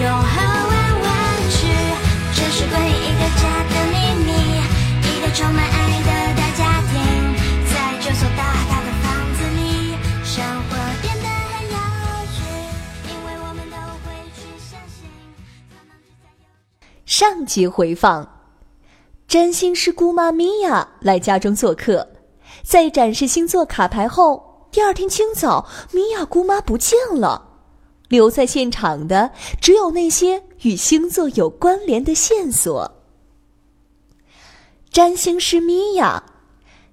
永和玩玩具，这是关于一个家的秘密，一个充满爱的大家庭，在这所大大的房子里，生活变得很有趣，因为我们都会去相信。上集回放，占星师姑妈米娅来家中做客，在展示星座卡牌后，第二天清早，米娅姑妈不见了。留在现场的只有那些与星座有关联的线索。占星师米娅，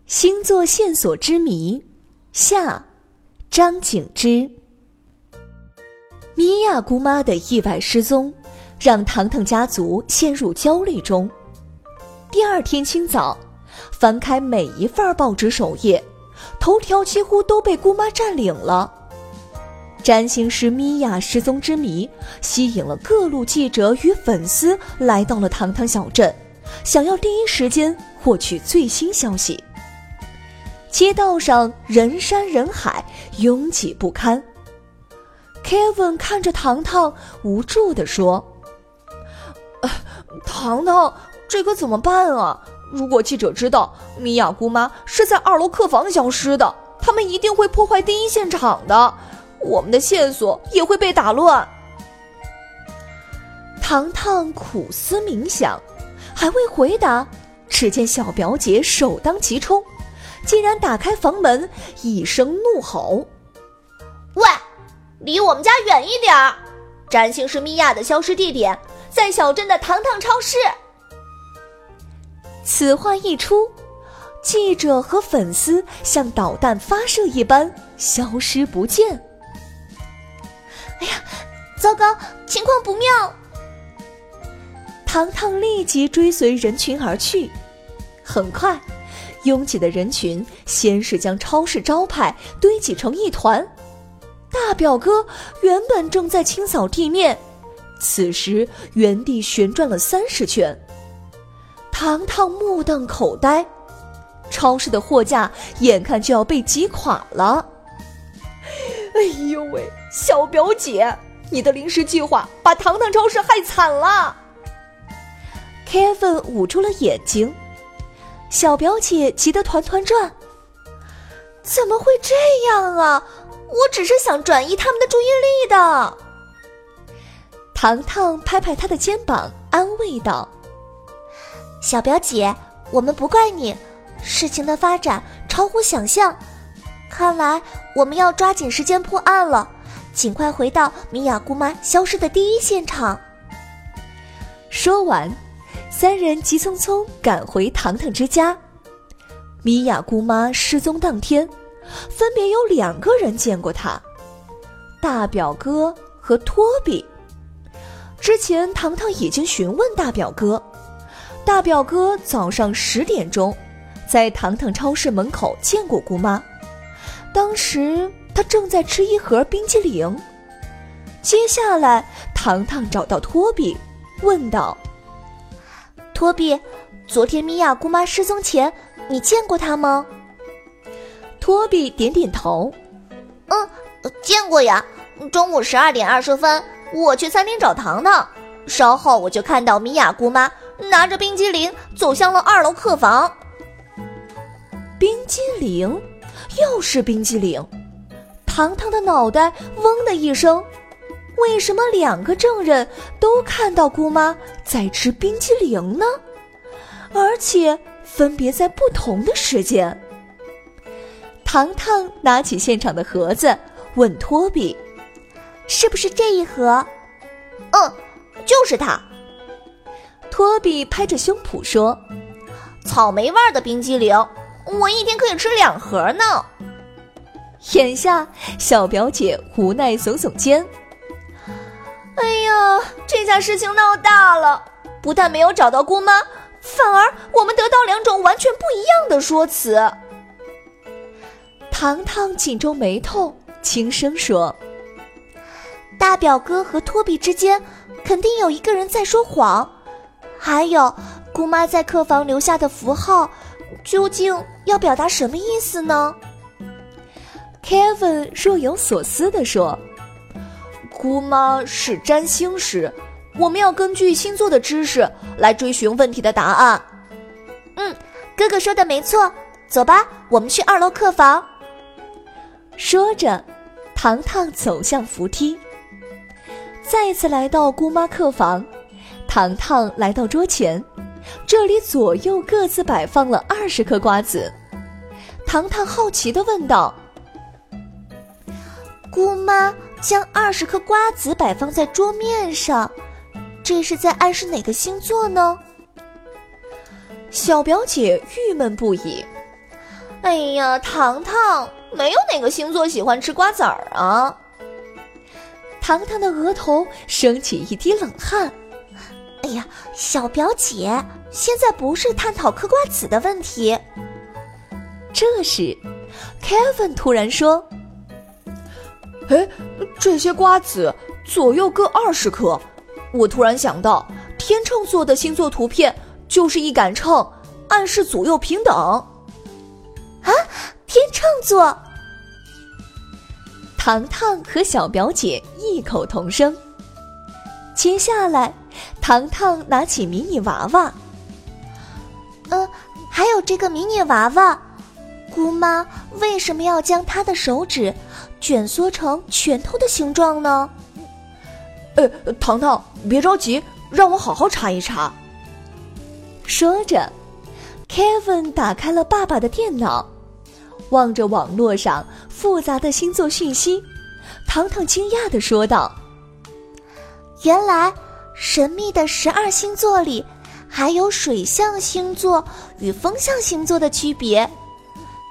星座线索之谜下，张景之。米娅姑妈的意外失踪，让糖糖家族陷入焦虑中。第二天清早，翻开每一份报纸首页，头条几乎都被姑妈占领了。占星师米娅失踪之谜吸引了各路记者与粉丝来到了糖糖小镇，想要第一时间获取最新消息。街道上人山人海，拥挤不堪。Kevin 看着糖糖，无助地说：“糖糖，这可怎么办啊？如果记者知道米娅姑妈是在二楼客房消失的，他们一定会破坏第一现场的。”我们的线索也会被打乱。糖糖苦思冥想，还未回答，只见小表姐首当其冲，竟然打开房门，一声怒吼：“喂，离我们家远一点儿！占星师米娅的消失地点在小镇的糖糖超市。”此话一出，记者和粉丝像导弹发射一般消失不见。哎呀，糟糕，情况不妙！糖糖立即追随人群而去。很快，拥挤的人群先是将超市招牌堆积成一团。大表哥原本正在清扫地面，此时原地旋转了三十圈。糖糖目瞪口呆，超市的货架眼看就要被挤垮了。哎呦喂，小表姐，你的临时计划把糖糖超市害惨了。Kevin 捂住了眼睛，小表姐急得团团转。怎么会这样啊？我只是想转移他们的注意力的。糖糖拍拍他的肩膀，安慰道：“小表姐，我们不怪你，事情的发展超乎想象。”看来我们要抓紧时间破案了，尽快回到米娅姑妈消失的第一现场。说完，三人急匆匆赶回糖糖之家。米娅姑妈失踪当天，分别有两个人见过她：大表哥和托比。之前糖糖已经询问大表哥，大表哥早上十点钟在糖糖超市门口见过姑妈。当时他正在吃一盒冰激凌。接下来，糖糖找到托比，问道：“托比，昨天米娅姑妈失踪前，你见过她吗？”托比点点头：“嗯，见过呀。中午十二点二十分，我去餐厅找糖糖，稍后我就看到米娅姑妈拿着冰激凌走向了二楼客房。冰激凌。”又是冰激凌，糖糖的脑袋嗡的一声。为什么两个证人都看到姑妈在吃冰激凌呢？而且分别在不同的时间。糖糖拿起现场的盒子，问托比：“是不是这一盒？”“嗯，就是它。”托比拍着胸脯说：“草莓味的冰激凌。”我一天可以吃两盒呢。眼下，小表姐无奈耸耸肩：“哎呀，这下事情闹大了！不但没有找到姑妈，反而我们得到两种完全不一样的说辞。糖糖紧皱眉头，轻声说：“大表哥和托比之间肯定有一个人在说谎。还有，姑妈在客房留下的符号，究竟要表达什么意思呢？”Kevin 若有所思地说：“姑妈是占星师，我们要根据星座的知识来追寻问题的答案。”嗯，哥哥说的没错。走吧，我们去二楼客房。说着，糖糖走向扶梯。再次来到姑妈客房，糖糖来到桌前，这里左右各自摆放了二十颗瓜子。糖糖好奇的问道：“姑妈将二十颗瓜子摆放在桌面上，这是在暗示哪个星座呢？”小表姐郁闷不已：“哎呀，糖糖！”没有哪个星座喜欢吃瓜子儿啊！糖糖的额头升起一滴冷汗。哎呀，小表姐，现在不是探讨嗑瓜子的问题。这时，Kevin 突然说：“哎，这些瓜子左右各二十颗。我突然想到，天秤座的星座图片就是一杆秤，暗示左右平等。”啊！天秤座，糖糖和小表姐异口同声。接下来，糖糖拿起迷你娃娃。嗯，还有这个迷你娃娃，姑妈为什么要将她的手指卷缩成拳头的形状呢？呃，糖糖，别着急，让我好好查一查。说着，Kevin 打开了爸爸的电脑。望着网络上复杂的星座讯息，糖糖惊讶地说道：“原来神秘的十二星座里，还有水象星座与风象星座的区别。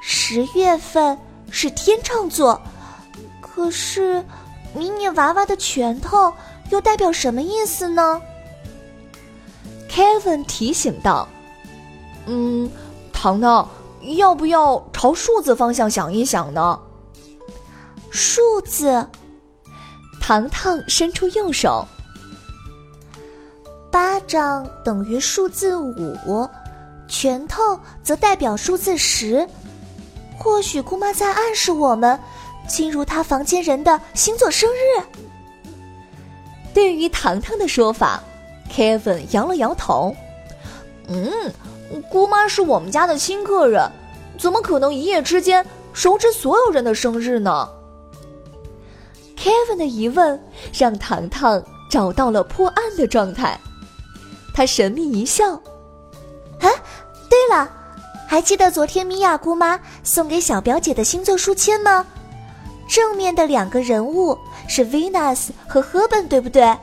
十月份是天秤座，可是迷你娃娃的拳头又代表什么意思呢？”Kevin 提醒道：“嗯，糖糖。”要不要朝数字方向想一想呢？数字，糖糖伸出右手，巴掌等于数字五，拳头则代表数字十。或许姑妈在暗示我们，进入他房间人的星座生日。对于糖糖的说法，Kevin 摇了摇头，嗯。姑妈是我们家的新客人，怎么可能一夜之间熟知所有人的生日呢？Kevin 的疑问让糖糖找到了破案的状态，他神秘一笑：“啊，对了，还记得昨天米娅姑妈送给小表姐的星座书签吗？正面的两个人物是 Venus 和 Herben，对不对？”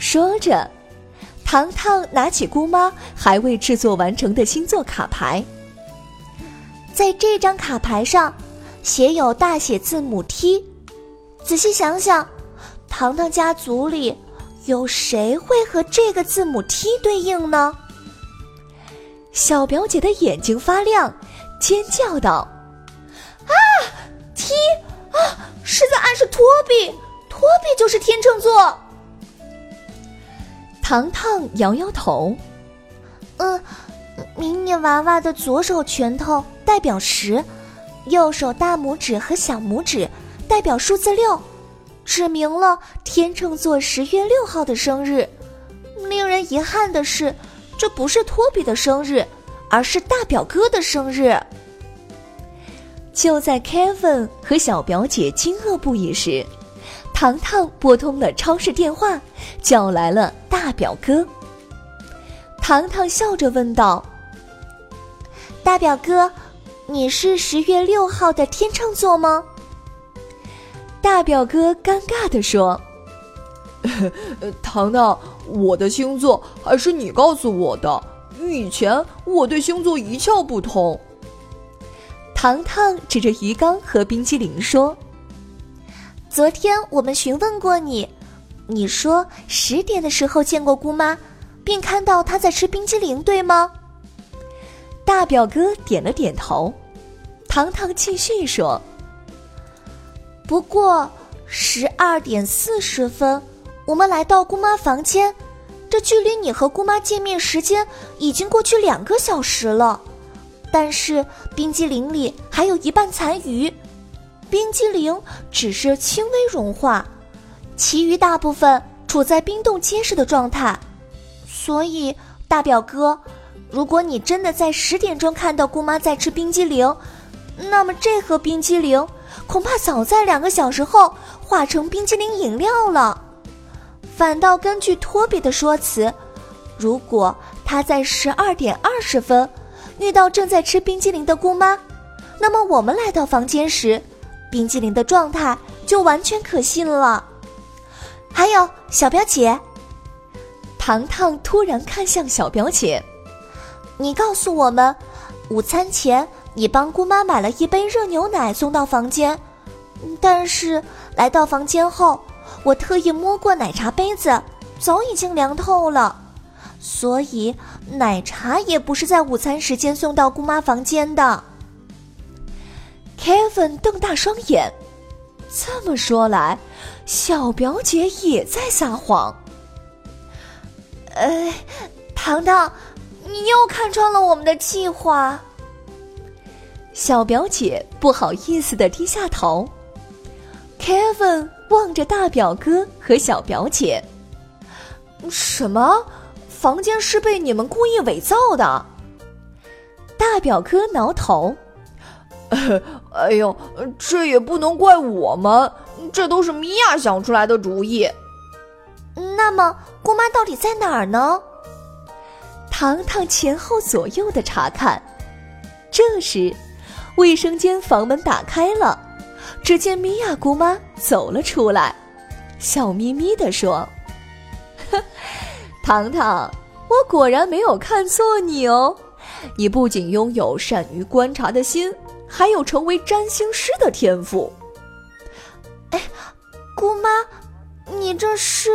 说着。糖糖拿起姑妈还未制作完成的星座卡牌，在这张卡牌上写有大写字母 T。仔细想想，糖糖家族里有谁会和这个字母 T 对应呢？小表姐的眼睛发亮，尖叫道：“一啊，是在暗示托比，托比就是天秤座。”糖糖摇摇头，嗯，迷你娃娃的左手拳头代表十，右手大拇指和小拇指代表数字六，指明了天秤座十月六号的生日。令人遗憾的是，这不是托比的生日，而是大表哥的生日。就在 Kevin 和小表姐惊愕不已时。糖糖拨通了超市电话，叫来了大表哥。糖糖笑着问道：“大表哥，你是十月六号的天秤座吗？”大表哥尴尬地说：“糖糖，我的星座还是你告诉我的。以前我对星座一窍不通。”糖糖指着鱼缸和冰激凌说。昨天我们询问过你，你说十点的时候见过姑妈，并看到她在吃冰激凌，对吗？大表哥点了点头。糖糖继续说：“不过十二点四十分，我们来到姑妈房间，这距离你和姑妈见面时间已经过去两个小时了。但是冰激凌里还有一半残余，冰激凌只是轻微融化。”其余大部分处在冰冻结实的状态，所以大表哥，如果你真的在十点钟看到姑妈在吃冰激凌，那么这盒冰激凌恐怕早在两个小时后化成冰激凌饮料了。反倒根据托比的说辞，如果他在十二点二十分遇到正在吃冰激凌的姑妈，那么我们来到房间时，冰激凌的状态就完全可信了。还有小表姐，糖糖突然看向小表姐：“你告诉我们，午餐前你帮姑妈买了一杯热牛奶送到房间，但是来到房间后，我特意摸过奶茶杯子，早已经凉透了，所以奶茶也不是在午餐时间送到姑妈房间的。”Kevin 瞪大双眼。这么说来，小表姐也在撒谎。呃，糖糖，你又看穿了我们的计划。小表姐不好意思的低下头。Kevin 望着大表哥和小表姐，什么？房间是被你们故意伪造的？大表哥挠头。哎呦，这也不能怪我们，这都是米娅想出来的主意。那么，姑妈到底在哪儿呢？糖糖前后左右的查看。这时，卫生间房门打开了，只见米娅姑妈走了出来，笑眯眯地说：“ 糖糖，我果然没有看错你哦，你不仅拥有善于观察的心。”还有成为占星师的天赋。哎，姑妈，你这是？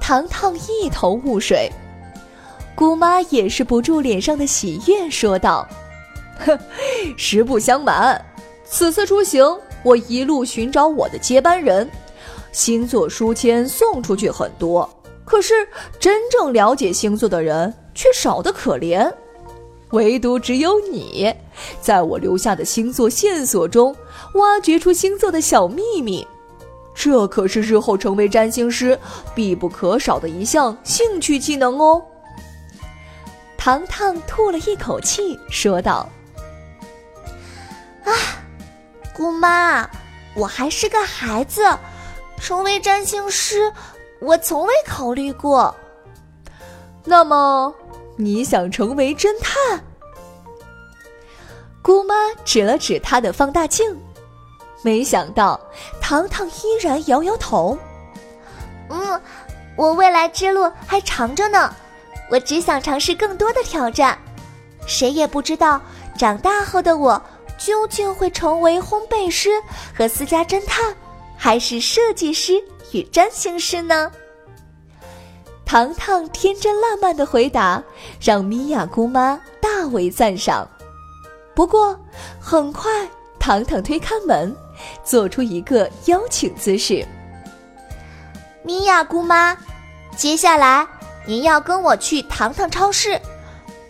糖糖一头雾水，姑妈掩饰不住脸上的喜悦，说道：“哼，实不相瞒，此次出行，我一路寻找我的接班人，星座书签送出去很多，可是真正了解星座的人却少得可怜。”唯独只有你，在我留下的星座线索中，挖掘出星座的小秘密，这可是日后成为占星师必不可少的一项兴趣技能哦。糖糖吐了一口气，说道：“啊，姑妈，我还是个孩子，成为占星师，我从未考虑过。那么。”你想成为侦探？姑妈指了指她的放大镜，没想到糖糖依然摇摇头。嗯，我未来之路还长着呢，我只想尝试更多的挑战。谁也不知道长大后的我究竟会成为烘焙师和私家侦探，还是设计师与占星师呢？糖糖天真烂漫的回答让米娅姑妈大为赞赏。不过，很快糖糖推开门，做出一个邀请姿势。米娅姑妈，接下来您要跟我去糖糖超市。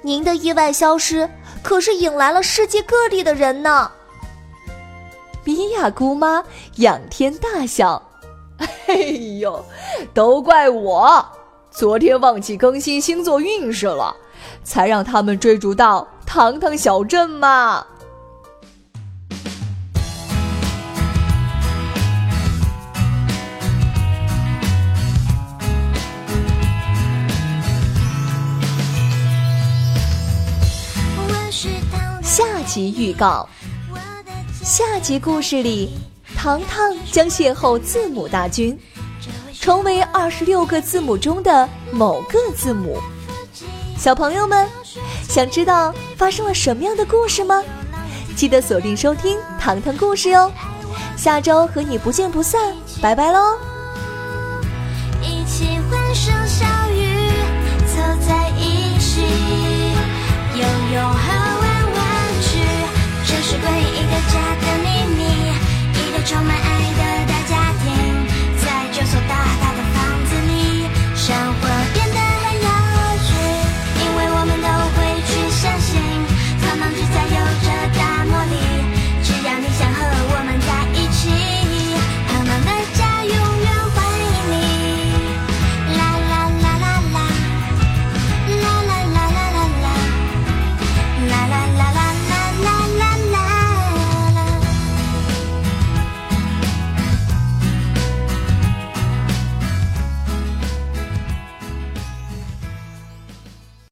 您的意外消失可是引来了世界各地的人呢。米娅姑妈仰天大笑：“ 哎呦，都怪我！”昨天忘记更新星座运势了，才让他们追逐到糖糖小镇嘛。下集预告：下集故事里，糖糖将邂逅字母大军，成为二十六个字母中的某个字母。小朋友们，想知道发生了什么样的故事吗？记得锁定收听《糖糖故事》哟。下周和你不见不散，拜拜喽！一起欢声笑语，走在一起，游泳和玩玩具，这是。